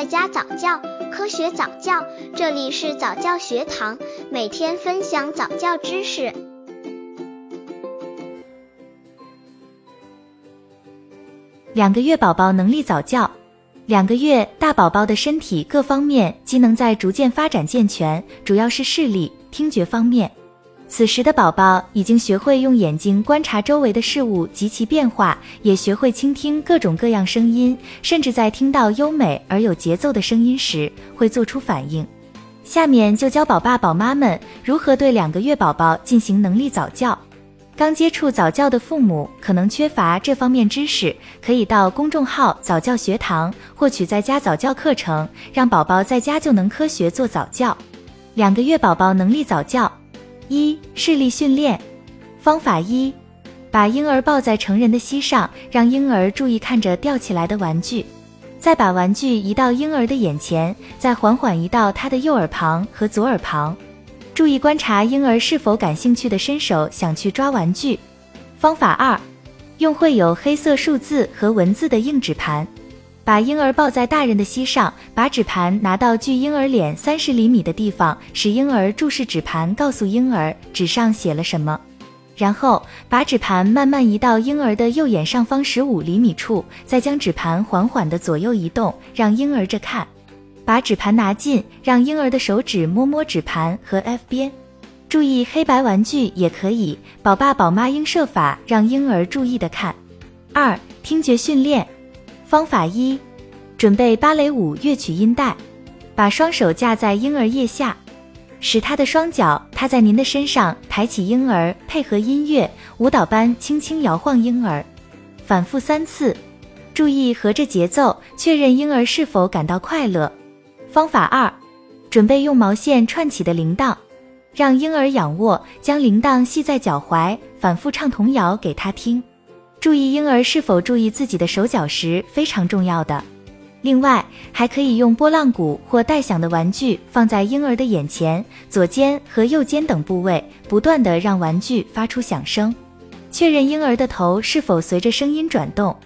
在家早教，科学早教，这里是早教学堂，每天分享早教知识。两个月宝宝能力早教，两个月大宝宝的身体各方面机能在逐渐发展健全，主要是视力、听觉方面。此时的宝宝已经学会用眼睛观察周围的事物及其变化，也学会倾听各种各样声音，甚至在听到优美而有节奏的声音时会做出反应。下面就教宝爸宝妈们如何对两个月宝宝进行能力早教。刚接触早教的父母可能缺乏这方面知识，可以到公众号早教学堂获取在家早教课程，让宝宝在家就能科学做早教。两个月宝宝能力早教。一视力训练方法一，把婴儿抱在成人的膝上，让婴儿注意看着吊起来的玩具，再把玩具移到婴儿的眼前，再缓缓移到他的右耳旁和左耳旁，注意观察婴儿是否感兴趣的伸手想去抓玩具。方法二，用绘有黑色数字和文字的硬纸盘。把婴儿抱在大人的膝上，把纸盘拿到距婴儿脸三十厘米的地方，使婴儿注视纸盘，告诉婴儿纸上写了什么。然后把纸盘慢慢移到婴儿的右眼上方十五厘米处，再将纸盘缓缓地左右移动，让婴儿着看。把纸盘拿近，让婴儿的手指摸摸纸盘和 F 边，注意黑白玩具也可以。宝爸宝妈应设法让婴儿注意的看。二、听觉训练。方法一，准备芭蕾舞乐曲音带，把双手架在婴儿腋下，使他的双脚踏在您的身上，抬起婴儿，配合音乐舞蹈般轻轻摇晃婴儿，反复三次，注意合着节奏，确认婴儿是否感到快乐。方法二，准备用毛线串起的铃铛，让婴儿仰卧，将铃铛系在脚踝，反复唱童谣给他听。注意婴儿是否注意自己的手脚时非常重要的。另外，还可以用拨浪鼓或带响的玩具放在婴儿的眼前、左肩和右肩等部位，不断地让玩具发出响声，确认婴儿的头是否随着声音转动，